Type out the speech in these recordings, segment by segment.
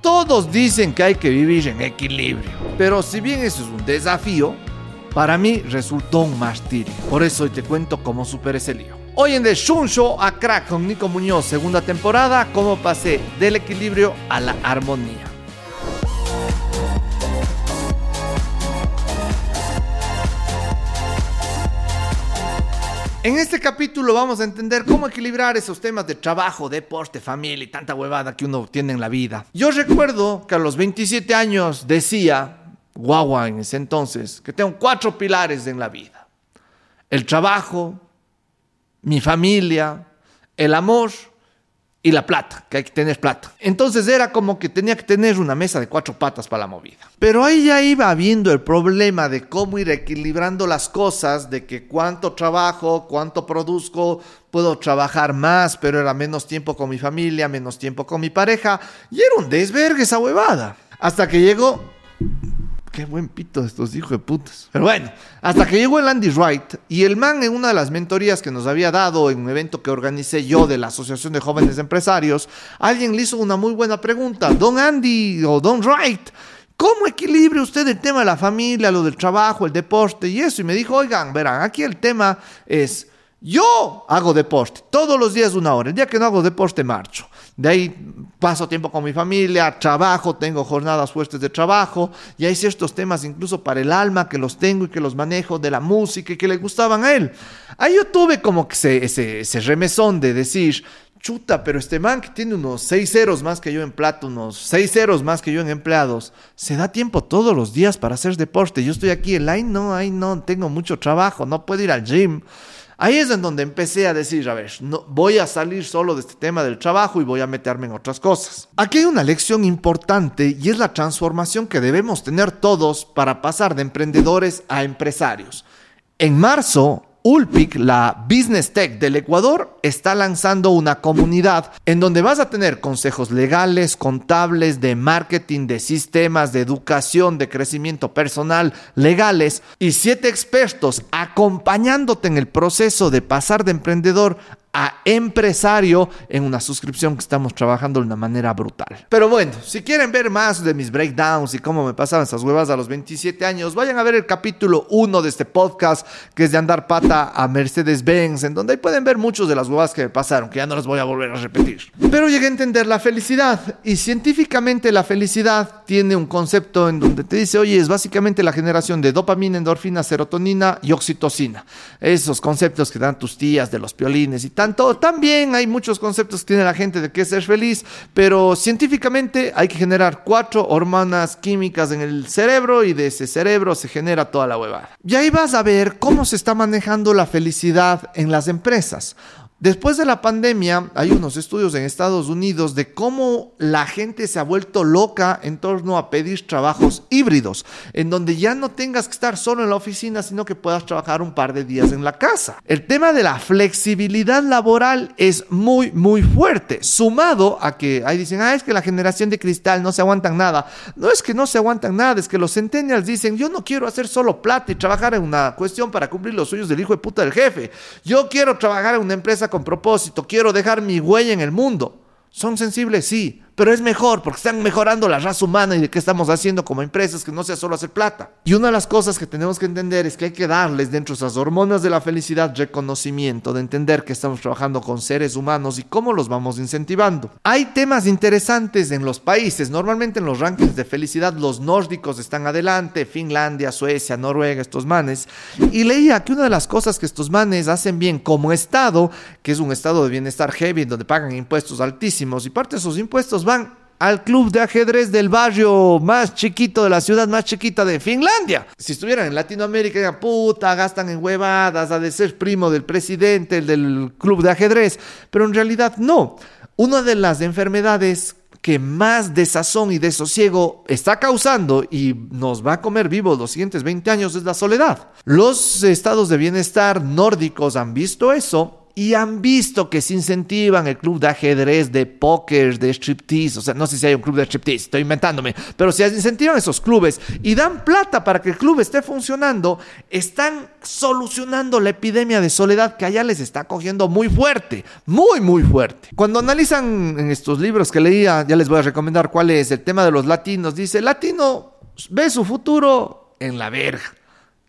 Todos dicen que hay que vivir en equilibrio, pero si bien eso es un desafío, para mí resultó un martirio. Por eso hoy te cuento cómo superé ese lío. Hoy en The Shun Show a Crack con Nico Muñoz, segunda temporada, cómo pasé del equilibrio a la armonía. En este capítulo vamos a entender cómo equilibrar esos temas de trabajo, deporte, familia y tanta huevada que uno tiene en la vida. Yo recuerdo que a los 27 años decía, guagua en ese entonces, que tengo cuatro pilares en la vida. El trabajo, mi familia, el amor y la plata, que hay que tener plata. Entonces era como que tenía que tener una mesa de cuatro patas para la movida. Pero ahí ya iba viendo el problema de cómo ir equilibrando las cosas, de que cuánto trabajo, cuánto produzco, puedo trabajar más, pero era menos tiempo con mi familia, menos tiempo con mi pareja, y era un desvergue esa huevada. Hasta que llegó Qué buen pito estos hijos de putas. Pero bueno, hasta que llegó el Andy Wright y el man en una de las mentorías que nos había dado en un evento que organicé yo de la Asociación de Jóvenes Empresarios, alguien le hizo una muy buena pregunta. Don Andy o Don Wright, ¿cómo equilibra usted el tema de la familia, lo del trabajo, el deporte y eso? Y me dijo, oigan, verán, aquí el tema es yo hago deporte todos los días una hora. El día que no hago deporte, marcho. De ahí paso tiempo con mi familia, trabajo, tengo jornadas fuertes de trabajo. Y hay ciertos temas incluso para el alma que los tengo y que los manejo de la música y que le gustaban a él. Ahí yo tuve como que ese, ese, remesón de decir, chuta, pero este man que tiene unos seis ceros más que yo en plata, unos seis ceros más que yo en empleados, se da tiempo todos los días para hacer deporte. Yo estoy aquí en line, no, ahí no, tengo mucho trabajo, no puedo ir al gym. Ahí es en donde empecé a decir, a ver, no, voy a salir solo de este tema del trabajo y voy a meterme en otras cosas. Aquí hay una lección importante y es la transformación que debemos tener todos para pasar de emprendedores a empresarios. En marzo, Ulpic, la Business Tech del Ecuador, está lanzando una comunidad en donde vas a tener consejos legales, contables, de marketing, de sistemas, de educación, de crecimiento personal, legales y siete expertos acompañándote en el proceso de pasar de emprendedor a empresario en una suscripción que estamos trabajando de una manera brutal. Pero bueno, si quieren ver más de mis breakdowns y cómo me pasaban esas huevas a los 27 años, vayan a ver el capítulo 1 de este podcast que es de andar pata a Mercedes-Benz, en donde ahí pueden ver muchos de las huevas que me pasaron, que ya no las voy a volver a repetir. Pero llegué a entender la felicidad y científicamente la felicidad tiene un concepto en donde te dice, oye, es básicamente la generación de dopamina, endorfina, serotonina y oxitocina. Esos conceptos que dan tus tías de los piolines y también hay muchos conceptos que tiene la gente de qué es ser feliz, pero científicamente hay que generar cuatro hormonas químicas en el cerebro y de ese cerebro se genera toda la huevada. Y ahí vas a ver cómo se está manejando la felicidad en las empresas. Después de la pandemia, hay unos estudios en Estados Unidos de cómo la gente se ha vuelto loca en torno a pedir trabajos híbridos, en donde ya no tengas que estar solo en la oficina, sino que puedas trabajar un par de días en la casa. El tema de la flexibilidad laboral es muy, muy fuerte, sumado a que ahí dicen, ah, es que la generación de cristal no se aguantan nada. No es que no se aguantan nada, es que los centennials dicen, yo no quiero hacer solo plata y trabajar en una cuestión para cumplir los sueños del hijo de puta del jefe. Yo quiero trabajar en una empresa con propósito, quiero dejar mi huella en el mundo. Son sensibles, sí, pero es mejor porque están mejorando la raza humana y de qué estamos haciendo como empresas que no sea solo hacer plata. Y una de las cosas que tenemos que entender es que hay que darles dentro de esas hormonas de la felicidad reconocimiento, de entender que estamos trabajando con seres humanos y cómo los vamos incentivando. Hay temas interesantes en los países, normalmente en los rankings de felicidad los nórdicos están adelante, Finlandia, Suecia, Noruega, estos manes, y leía que una de las cosas que estos manes hacen bien como estado, que es un estado de bienestar heavy donde pagan impuestos altísimos y parte de esos impuestos van al club de ajedrez del barrio más chiquito de la ciudad más chiquita de Finlandia. Si estuvieran en Latinoamérica, puta, gastan en huevadas, ha de ser primo del presidente del club de ajedrez, pero en realidad no. Una de las enfermedades que más desazón y desosiego está causando y nos va a comer vivos los siguientes 20 años es la soledad. Los estados de bienestar nórdicos han visto eso y han visto que se incentivan el club de ajedrez, de póker, de striptease, o sea, no sé si hay un club de striptease, estoy inventándome, pero si incentivan esos clubes y dan plata para que el club esté funcionando, están solucionando la epidemia de soledad que allá les está cogiendo muy fuerte, muy, muy fuerte. Cuando analizan en estos libros que leía, ya les voy a recomendar cuál es. El tema de los latinos, dice, latino ve su futuro en la verga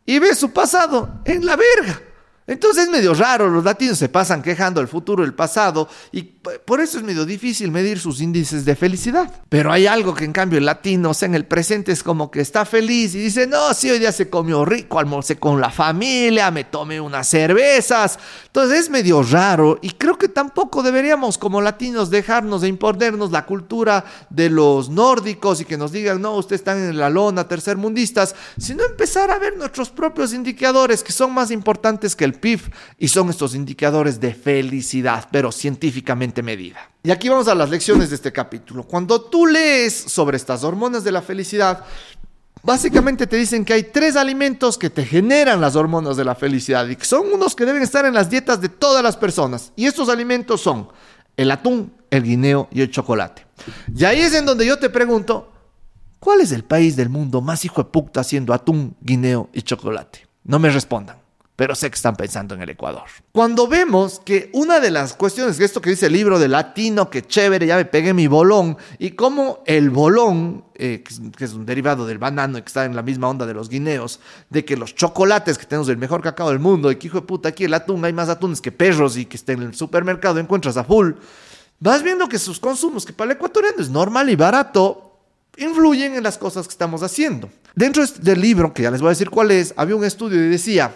y ve su pasado en la verga. Entonces es medio raro, los latinos se pasan quejando del futuro, el pasado, y por eso es medio difícil medir sus índices de felicidad. Pero hay algo que en cambio el latino, o sea, en el presente es como que está feliz y dice, no, sí, hoy día se comió rico, almorcé con la familia, me tomé unas cervezas. Entonces es medio raro y creo que tampoco deberíamos como latinos dejarnos de imponernos la cultura de los nórdicos y que nos digan, no, ustedes están en la lona tercermundistas, sino empezar a ver nuestros propios indicadores que son más importantes que el PIB y son estos indicadores de felicidad, pero científicamente medida. Y aquí vamos a las lecciones de este capítulo. Cuando tú lees sobre estas hormonas de la felicidad, Básicamente te dicen que hay tres alimentos que te generan las hormonas de la felicidad y que son unos que deben estar en las dietas de todas las personas. Y estos alimentos son el atún, el guineo y el chocolate. Y ahí es en donde yo te pregunto, ¿cuál es el país del mundo más hijo de puta haciendo atún, guineo y chocolate? No me respondan pero sé que están pensando en el Ecuador. Cuando vemos que una de las cuestiones, esto que dice el libro de latino, que chévere, ya me pegué mi bolón, y cómo el bolón, eh, que, es, un derivado del banano y que está en la misma onda de los guineos, de que los chocolates que tenemos el mejor cacao del mundo, y que hijo de puta, aquí el atún, hay más atunes que perros y que está en el supermercado encuentras a full, vas viendo que sus consumos, que para el ecuatoriano es normal y barato, influyen en las cosas que estamos haciendo. Dentro del libro, que ya les voy a decir cuál es, había un estudio y decía,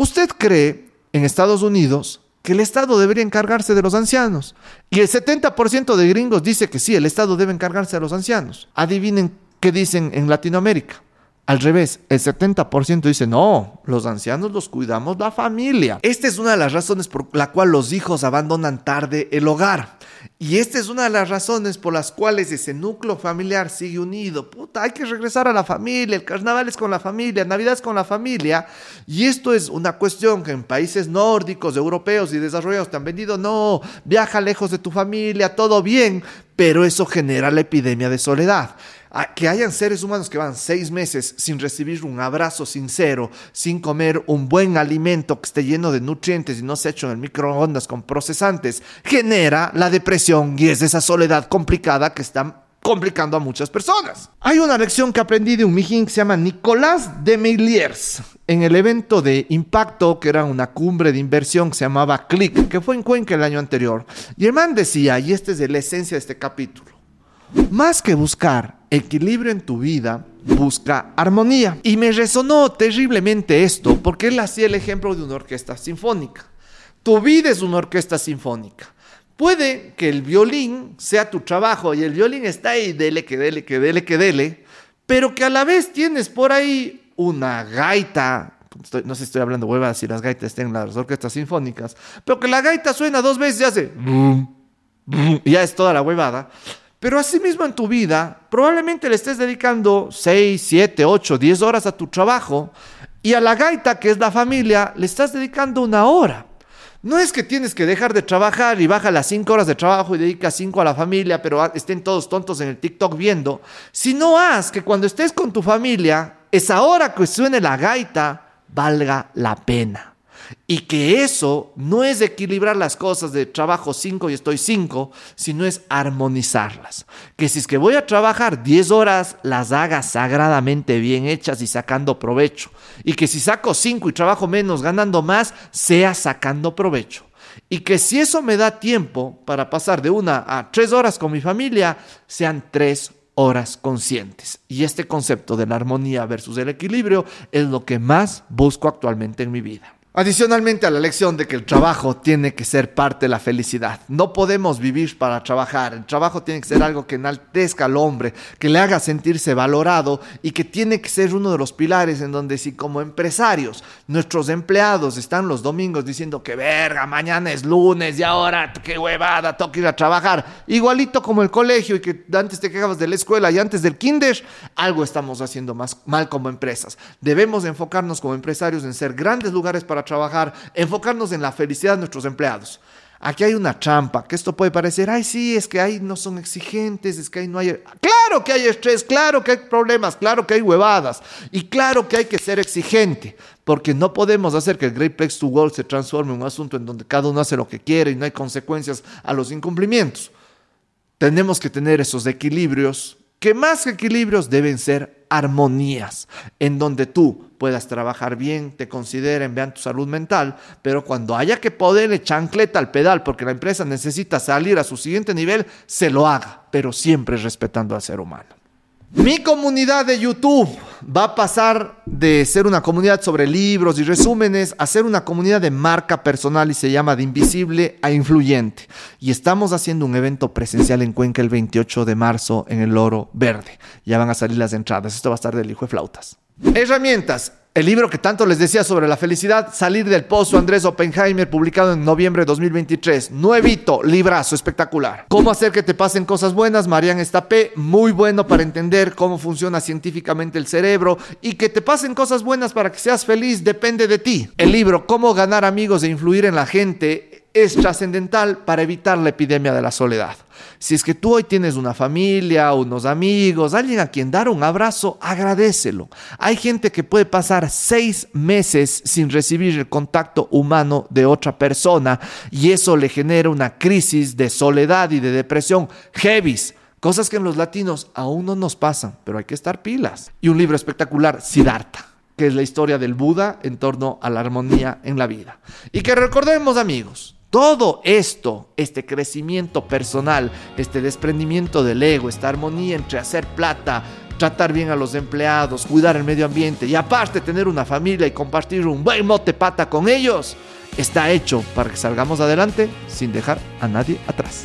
¿Usted cree en Estados Unidos que el Estado debería encargarse de los ancianos? Y el 70% de gringos dice que sí, el Estado debe encargarse de los ancianos. Adivinen qué dicen en Latinoamérica. Al revés, el 70% dice, no, los ancianos los cuidamos la familia. Esta es una de las razones por la cual los hijos abandonan tarde el hogar. Y esta es una de las razones por las cuales ese núcleo familiar sigue unido. Puta, hay que regresar a la familia, el carnaval es con la familia, Navidad es con la familia. Y esto es una cuestión que en países nórdicos, europeos y desarrollados te han vendido, no, viaja lejos de tu familia, todo bien, pero eso genera la epidemia de soledad que hayan seres humanos que van seis meses sin recibir un abrazo sincero, sin comer un buen alimento que esté lleno de nutrientes y no se ha hecho en el microondas con procesantes, genera la depresión y es esa soledad complicada que está complicando a muchas personas. Hay una lección que aprendí de un mijín que se llama Nicolás de Meiliers en el evento de impacto, que era una cumbre de inversión que se llamaba CLIC, que fue en Cuenca el año anterior. Y el man decía, y esta es de la esencia de este capítulo, más que buscar equilibrio en tu vida, busca armonía. Y me resonó terriblemente esto, porque él hacía el ejemplo de una orquesta sinfónica. Tu vida es una orquesta sinfónica. Puede que el violín sea tu trabajo y el violín está ahí, dele, que dele, que dele, que dele, pero que a la vez tienes por ahí una gaita, no sé si estoy hablando huevas si las gaitas estén en las orquestas sinfónicas, pero que la gaita suena dos veces y hace... Y ya es toda la huevada. Pero asimismo en tu vida, probablemente le estés dedicando 6, 7, 8, 10 horas a tu trabajo y a la gaita, que es la familia, le estás dedicando una hora. No es que tienes que dejar de trabajar y baja las 5 horas de trabajo y dedica 5 a la familia, pero estén todos tontos en el TikTok viendo, sino haz que cuando estés con tu familia, esa hora que suene la gaita valga la pena. Y que eso no es equilibrar las cosas de trabajo 5 y estoy 5, sino es armonizarlas. Que si es que voy a trabajar 10 horas, las haga sagradamente bien hechas y sacando provecho. Y que si saco 5 y trabajo menos, ganando más, sea sacando provecho. Y que si eso me da tiempo para pasar de una a tres horas con mi familia, sean tres horas conscientes. Y este concepto de la armonía versus el equilibrio es lo que más busco actualmente en mi vida. Adicionalmente a la lección de que el trabajo tiene que ser parte de la felicidad. No podemos vivir para trabajar. El trabajo tiene que ser algo que enaltezca al hombre, que le haga sentirse valorado y que tiene que ser uno de los pilares en donde si como empresarios nuestros empleados están los domingos diciendo que verga, mañana es lunes y ahora qué huevada, que ir a trabajar. Igualito como el colegio y que antes te quejabas de la escuela y antes del kinder, algo estamos haciendo más mal como empresas. Debemos enfocarnos como empresarios en ser grandes lugares para trabajar, enfocarnos en la felicidad de nuestros empleados. Aquí hay una trampa, que esto puede parecer, ay, sí, es que ahí no son exigentes, es que ahí no hay... Claro que hay estrés, claro que hay problemas, claro que hay huevadas y claro que hay que ser exigente, porque no podemos hacer que el Great Place to Work se transforme en un asunto en donde cada uno hace lo que quiere y no hay consecuencias a los incumplimientos. Tenemos que tener esos equilibrios, que más que equilibrios deben ser armonías, en donde tú puedas trabajar bien, te consideren, vean tu salud mental, pero cuando haya que ponerle chancleta al pedal porque la empresa necesita salir a su siguiente nivel, se lo haga, pero siempre respetando al ser humano. Mi comunidad de YouTube va a pasar de ser una comunidad sobre libros y resúmenes a ser una comunidad de marca personal y se llama de invisible a influyente. Y estamos haciendo un evento presencial en Cuenca el 28 de marzo en el Oro Verde. Ya van a salir las entradas. Esto va a estar del hijo de flautas. Herramientas. El libro que tanto les decía sobre la felicidad, Salir del Pozo, Andrés Oppenheimer, publicado en noviembre de 2023. Nuevito, librazo, espectacular. Cómo hacer que te pasen cosas buenas, Marian Estapé, muy bueno para entender cómo funciona científicamente el cerebro y que te pasen cosas buenas para que seas feliz depende de ti. El libro Cómo ganar amigos e influir en la gente es trascendental para evitar la epidemia de la soledad. Si es que tú hoy tienes una familia, unos amigos, alguien a quien dar un abrazo, agradecelo. Hay gente que puede pasar seis meses sin recibir el contacto humano de otra persona y eso le genera una crisis de soledad y de depresión heavies. Cosas que en los latinos aún no nos pasan, pero hay que estar pilas. Y un libro espectacular, Siddhartha que es la historia del Buda en torno a la armonía en la vida. Y que recordemos amigos, todo esto, este crecimiento personal, este desprendimiento del ego, esta armonía entre hacer plata, tratar bien a los empleados, cuidar el medio ambiente y aparte tener una familia y compartir un buen mote pata con ellos, está hecho para que salgamos adelante sin dejar a nadie atrás.